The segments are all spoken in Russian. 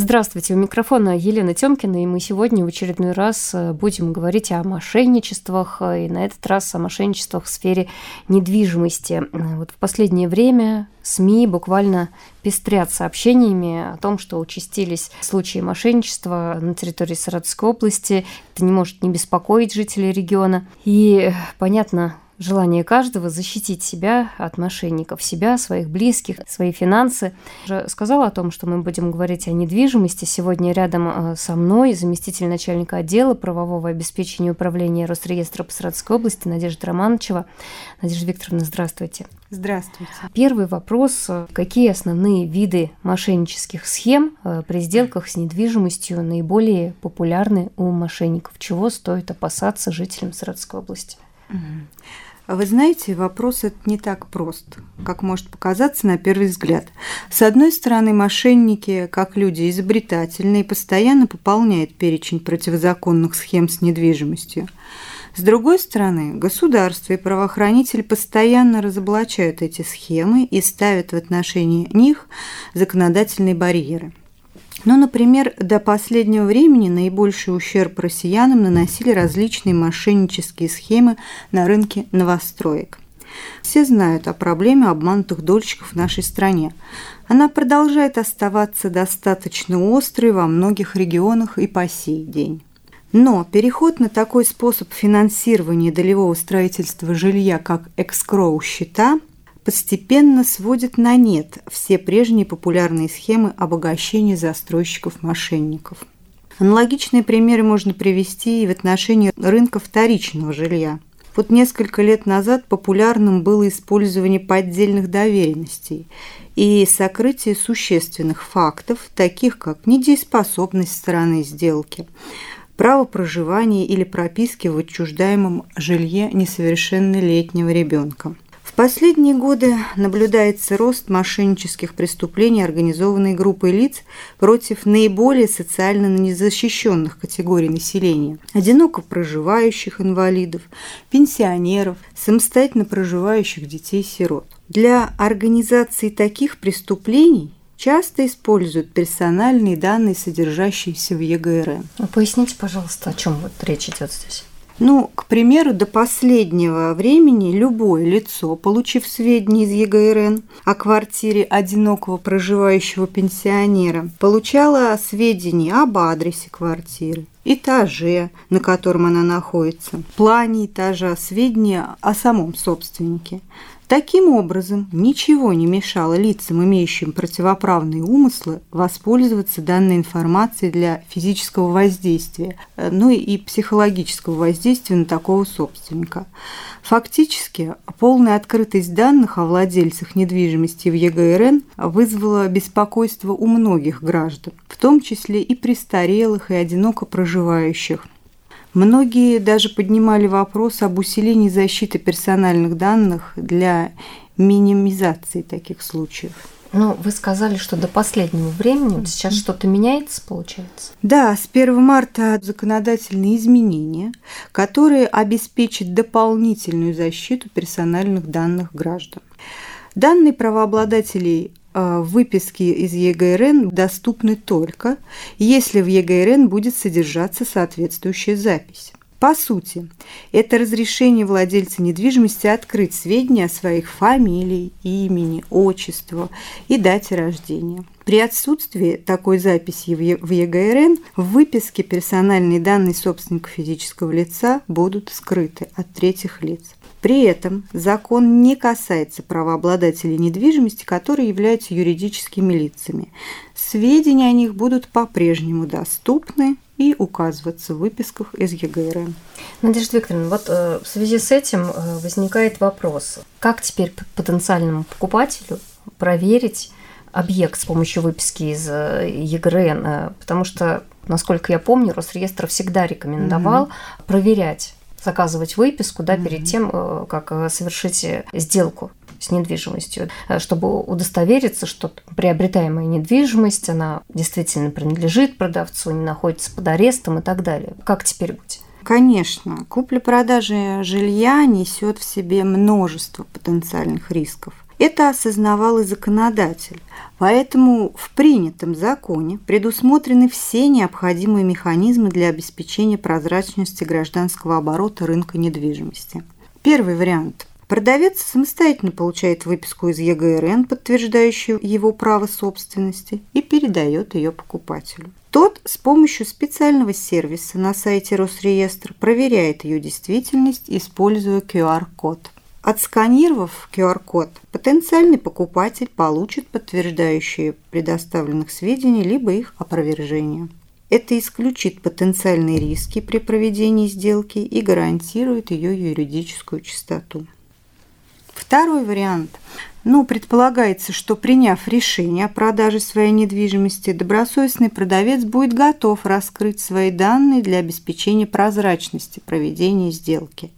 Здравствуйте, у микрофона Елена Тёмкина, и мы сегодня в очередной раз э, будем говорить о мошенничествах, э, и на этот раз о мошенничествах в сфере недвижимости. Вот в последнее время СМИ буквально пестрят сообщениями о том, что участились случаи мошенничества на территории Саратовской области. Это не может не беспокоить жителей региона. И понятно, желание каждого защитить себя от мошенников, себя, своих близких, свои финансы. Я сказала о том, что мы будем говорить о недвижимости. Сегодня рядом э, со мной заместитель начальника отдела правового обеспечения и управления Росреестра по Саратовской области Надежда Романовичева. Надежда Викторовна, здравствуйте. Здравствуйте. Первый вопрос. Какие основные виды мошеннических схем э, при сделках с недвижимостью наиболее популярны у мошенников? Чего стоит опасаться жителям Саратовской области? А вы знаете, вопрос этот не так прост, как может показаться на первый взгляд. С одной стороны, мошенники, как люди изобретательные, постоянно пополняют перечень противозаконных схем с недвижимостью. С другой стороны, государство и правоохранители постоянно разоблачают эти схемы и ставят в отношении них законодательные барьеры. Ну, например, до последнего времени наибольший ущерб россиянам наносили различные мошеннические схемы на рынке новостроек. Все знают о проблеме обманутых дольщиков в нашей стране. Она продолжает оставаться достаточно острой во многих регионах и по сей день. Но переход на такой способ финансирования долевого строительства жилья, как экскроу счета, постепенно сводит на нет все прежние популярные схемы обогащения застройщиков-мошенников. Аналогичные примеры можно привести и в отношении рынка вторичного жилья. Вот несколько лет назад популярным было использование поддельных доверенностей и сокрытие существенных фактов, таких как недееспособность стороны сделки, право проживания или прописки в отчуждаемом жилье несовершеннолетнего ребенка – последние годы наблюдается рост мошеннических преступлений организованной группой лиц против наиболее социально незащищенных категорий населения – одиноко проживающих инвалидов, пенсионеров, самостоятельно проживающих детей-сирот. Для организации таких преступлений часто используют персональные данные, содержащиеся в ЕГРН. Поясните, пожалуйста, о чем вот речь идет здесь? Ну, к примеру, до последнего времени любое лицо, получив сведения из ЕГРН о квартире одинокого проживающего пенсионера, получало сведения об адресе квартиры, этаже, на котором она находится, плане этажа, сведения о самом собственнике. Таким образом, ничего не мешало лицам, имеющим противоправные умыслы, воспользоваться данной информацией для физического воздействия, э, ну и психологического воздействия на такого собственника. Фактически, полная открытость данных о владельцах недвижимости в ЕГРН вызвала беспокойство у многих граждан, в том числе и престарелых и одиноко проживающих – Многие даже поднимали вопрос об усилении защиты персональных данных для минимизации таких случаев. Ну, вы сказали, что до последнего времени сейчас что-то меняется, получается? Да, с 1 марта законодательные изменения, которые обеспечат дополнительную защиту персональных данных граждан. Данные правообладателей выписки из ЕГРН доступны только, если в ЕГРН будет содержаться соответствующая запись. По сути, это разрешение владельца недвижимости открыть сведения о своих фамилии, имени, отчеству и дате рождения. При отсутствии такой записи в ЕГРН в выписке персональные данные собственника физического лица будут скрыты от третьих лиц. При этом закон не касается правообладателей недвижимости, которые являются юридическими лицами. Сведения о них будут по-прежнему доступны и указываться в выписках из ЕГРН. Надежда Викторовна, вот э, в связи с этим э, возникает вопрос, как теперь потенциальному покупателю проверить объект с помощью выписки из э, ЕГРН, потому что, насколько я помню, Росреестр всегда рекомендовал угу. проверять заказывать выписку да, перед тем, э, как э, совершить э, сделку с недвижимостью, чтобы удостовериться, что приобретаемая недвижимость, она действительно принадлежит продавцу, не находится под арестом и так далее. Как теперь быть? Конечно, купля-продажа жилья несет в себе множество потенциальных рисков. Это осознавал и законодатель. Поэтому в принятом законе предусмотрены все необходимые механизмы для обеспечения прозрачности гражданского оборота рынка недвижимости. Первый вариант. Продавец самостоятельно получает выписку из ЕГРН, подтверждающую его право собственности, и передает ее покупателю. Тот с помощью специального сервиса на сайте Росреестра проверяет ее действительность, используя QR-код. Отсканировав QR-код, потенциальный покупатель получит подтверждающие предоставленных сведений либо их опровержение. Это исключит потенциальные риски при проведении сделки и гарантирует ее юридическую чистоту. Второй вариант. Ну, предполагается, что приняв решение о продаже своей недвижимости, добросовестный продавец будет готов раскрыть свои данные для обеспечения прозрачности проведения сделки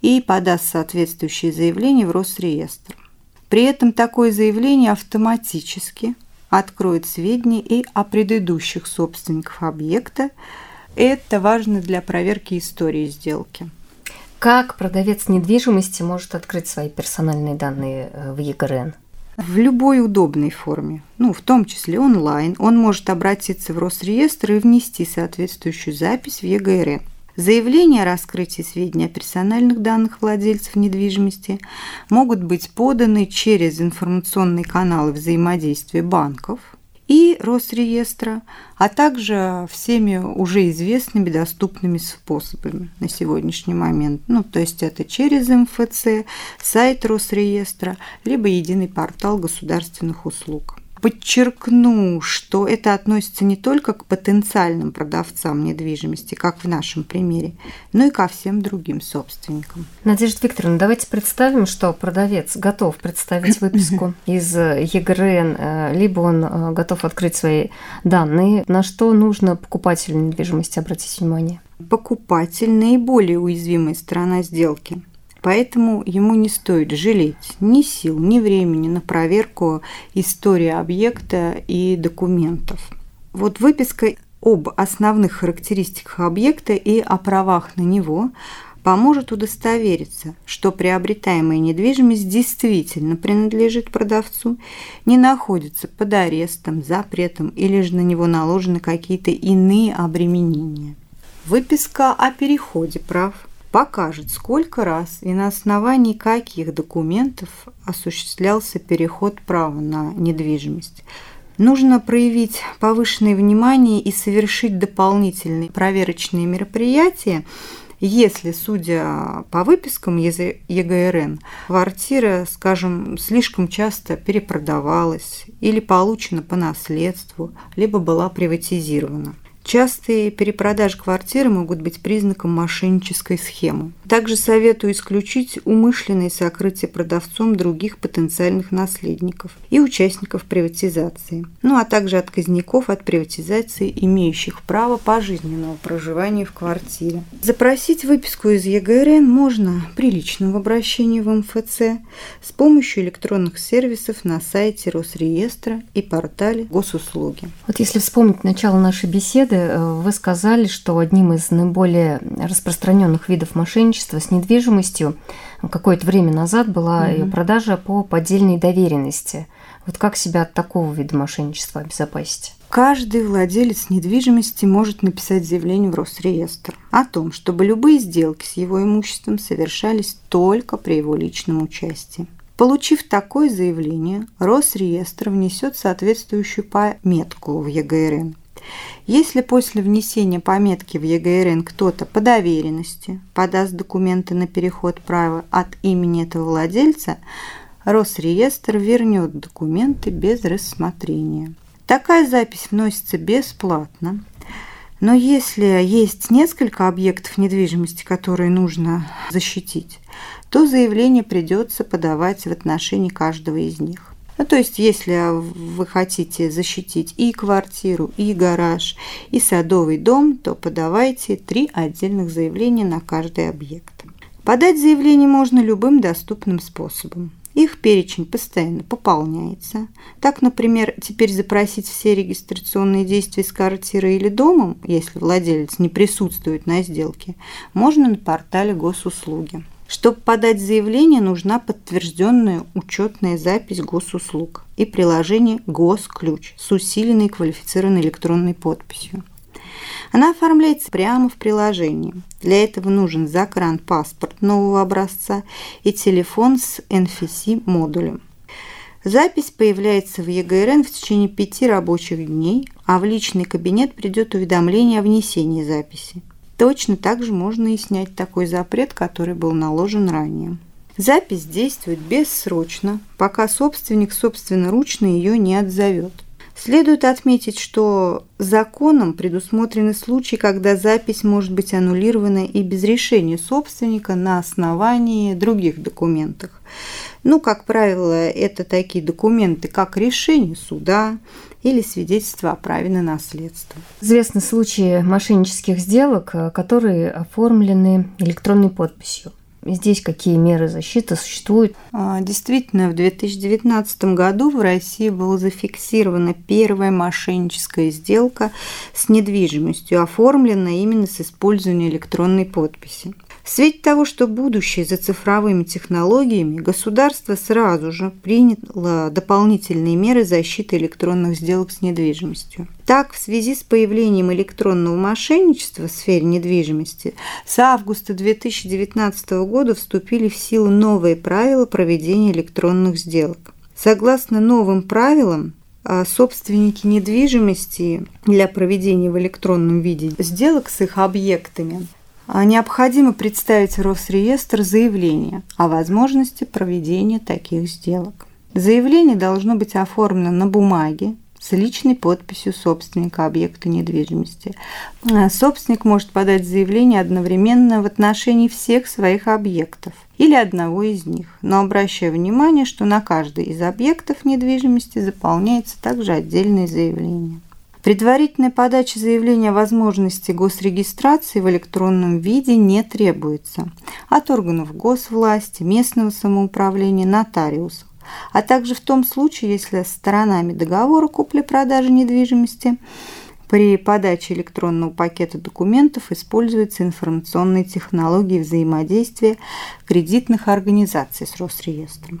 и подаст соответствующее заявление в Росреестр. При этом такое заявление автоматически откроет сведения и о предыдущих собственниках объекта. Это важно для проверки истории сделки. Как продавец недвижимости может открыть свои персональные данные э, в ЕГРН? В любой удобной форме, ну, в том числе онлайн, он может обратиться в Росреестр и внести соответствующую запись в ЕГРН. Заявления о раскрытии сведений о персональных данных владельцев недвижимости могут быть поданы через информационные каналы взаимодействия банков – и Росреестра, а также всеми уже известными доступными способами на сегодняшний момент. Ну, то есть это через МФЦ, сайт Росреестра, либо единый портал государственных услуг. Подчеркну, что это относится не только к потенциальным продавцам недвижимости, как в нашем примере, но и ко всем другим собственникам. Надежда Викторовна, давайте представим, что продавец готов представить выписку из ЕГРН, э, либо он э, готов открыть свои данные. На что нужно покупателю недвижимости обратить внимание? Покупатель – наиболее уязвимая сторона сделки – Поэтому ему не стоит жалеть ни сил, ни времени на проверку истории объекта и документов. Вот выписка об основных характеристиках объекта и о правах на него поможет удостовериться, что приобретаемая недвижимость действительно принадлежит продавцу, не находится под арестом, запретом или же на него наложены какие-то иные обременения. Выписка о переходе прав покажет, сколько раз и на основании каких документов осуществлялся переход права на недвижимость. Нужно проявить повышенное внимание и совершить дополнительные проверочные мероприятия, если, судя по выпискам ЕГРН, квартира, скажем, слишком часто перепродавалась или получена по наследству, либо была приватизирована. Частые перепродажи квартиры могут быть признаком мошеннической схемы. Также советую исключить умышленное сокрытие продавцом других потенциальных наследников и участников приватизации, ну а также отказников от приватизации, имеющих право пожизненного проживания в квартире. Запросить выписку из ЕГРН можно при личном обращении в МФЦ с помощью электронных сервисов на сайте Росреестра и портале госуслуги. Вот если вспомнить начало нашей беседы, Э, вы сказали, что одним из наиболее распространенных видов мошенничества с недвижимостью какое-то время назад была mm-hmm. ее продажа по поддельной доверенности. Вот как себя от такого вида мошенничества обезопасить? Каждый владелец недвижимости может написать заявление в Росреестр о том, чтобы любые сделки с его имуществом совершались только при его личном участии. Получив такое заявление, Росреестр внесет соответствующую пометку в ЕГРН если после внесения пометки в ЕГРН кто-то по доверенности подаст документы на переход права от имени этого владельца, Росреестр вернет документы без рассмотрения. Такая запись вносится бесплатно. Но если есть несколько объектов недвижимости, которые нужно защитить, то заявление придется подавать в отношении каждого из них. Ну, то есть, если вы хотите защитить и квартиру, и гараж, и садовый дом, то подавайте три отдельных заявления на каждый объект. Подать заявление можно любым доступным способом. Их перечень постоянно пополняется. Так, например, теперь запросить все регистрационные действия с квартирой или домом, если владелец не присутствует на сделке, можно на портале госуслуги. Чтобы подать заявление, нужна подтвержденная учетная запись госуслуг и приложение «Госключ» с усиленной квалифицированной электронной подписью. Она оформляется прямо в приложении. Для этого нужен закран-паспорт нового образца и телефон с NFC-модулем. Запись появляется в ЕГРН в течение пяти рабочих дней, а в личный кабинет придет уведомление о внесении записи. Точно так же можно и снять такой запрет, который был наложен ранее. Запись действует бессрочно, пока собственник собственноручно ее не отзовет. Следует отметить, что законом предусмотрены случаи, когда запись может быть аннулирована и без решения собственника на основании других документов. Ну, как правило, это такие документы, как решение суда или свидетельство о праве на наследство. Известны случаи мошеннических сделок, которые оформлены электронной подписью. Здесь какие меры защиты существуют? А, действительно, в 2019 году в России была зафиксирована первая мошенническая сделка с недвижимостью, оформленная именно с использованием электронной подписи. В свете того, что будущее за цифровыми технологиями, государство сразу же приняло дополнительные меры защиты электронных сделок с недвижимостью. Так, в связи с появлением электронного мошенничества в сфере недвижимости, с августа 2019 года вступили в силу новые правила проведения электронных сделок. Согласно новым правилам, а собственники недвижимости для проведения в электронном виде сделок с их объектами необходимо представить Росреестр заявление о возможности проведения таких сделок. Заявление должно быть оформлено на бумаге с личной подписью собственника объекта недвижимости. А собственник может подать заявление одновременно в отношении всех своих объектов или одного из них, но обращая внимание, что на каждый из объектов недвижимости заполняется также отдельное заявление. Предварительная подача заявления о возможности госрегистрации в электронном виде не требуется от органов госвласти, местного самоуправления, нотариусов, а также в том случае, если сторонами договора купли-продажи недвижимости при подаче электронного пакета документов используются информационные технологии взаимодействия кредитных организаций с Росреестром.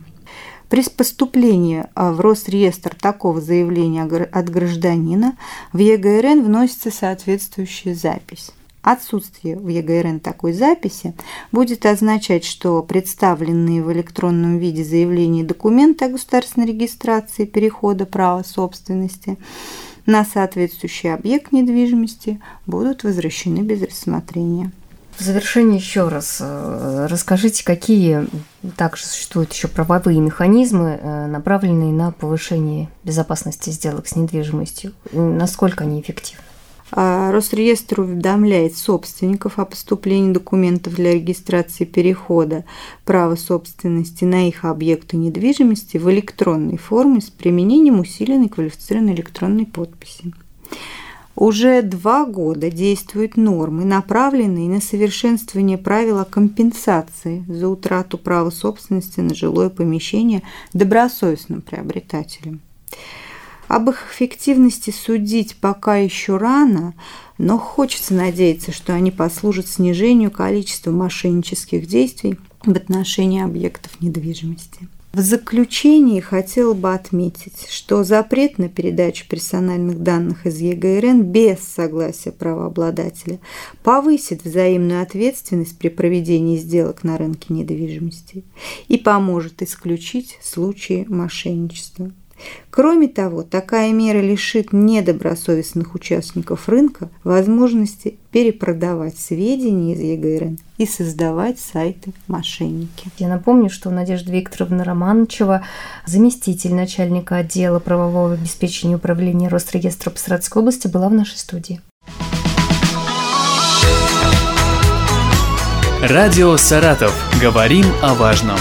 При поступлении а, в Росреестр такого заявления от гражданина в ЕГРН вносится соответствующая запись. Отсутствие в ЕГРН такой записи будет означать, что представленные в электронном виде заявления и документы о государственной регистрации перехода права собственности на соответствующий объект недвижимости будут возвращены без рассмотрения. В завершение еще раз э, расскажите, какие также существуют еще правовые механизмы, э, направленные на повышение безопасности сделок с недвижимостью. Насколько они эффективны? А Росреестр уведомляет собственников о поступлении документов для регистрации перехода права собственности на их объекты недвижимости в электронной форме с применением усиленной квалифицированной электронной подписи. Уже два года действуют нормы, направленные на совершенствование правила компенсации за утрату права собственности на жилое помещение добросовестным приобретателям. Об их эффективности судить пока еще рано, но хочется надеяться, что они послужат снижению количества мошеннических действий в отношении объектов недвижимости. В заключении хотела бы отметить, что запрет на передачу персональных данных из ЕГРН без согласия правообладателя повысит взаимную ответственность при проведении сделок на рынке недвижимости и поможет исключить случаи мошенничества. Кроме того, такая мера лишит недобросовестных участников рынка возможности перепродавать сведения из ЕГРН и создавать сайты мошенники. Я напомню, что Надежда Викторовна Романчева, заместитель начальника отдела правового обеспечения управления Росреестра по Саратовской области, была в нашей студии. Радио «Саратов». Говорим о важном.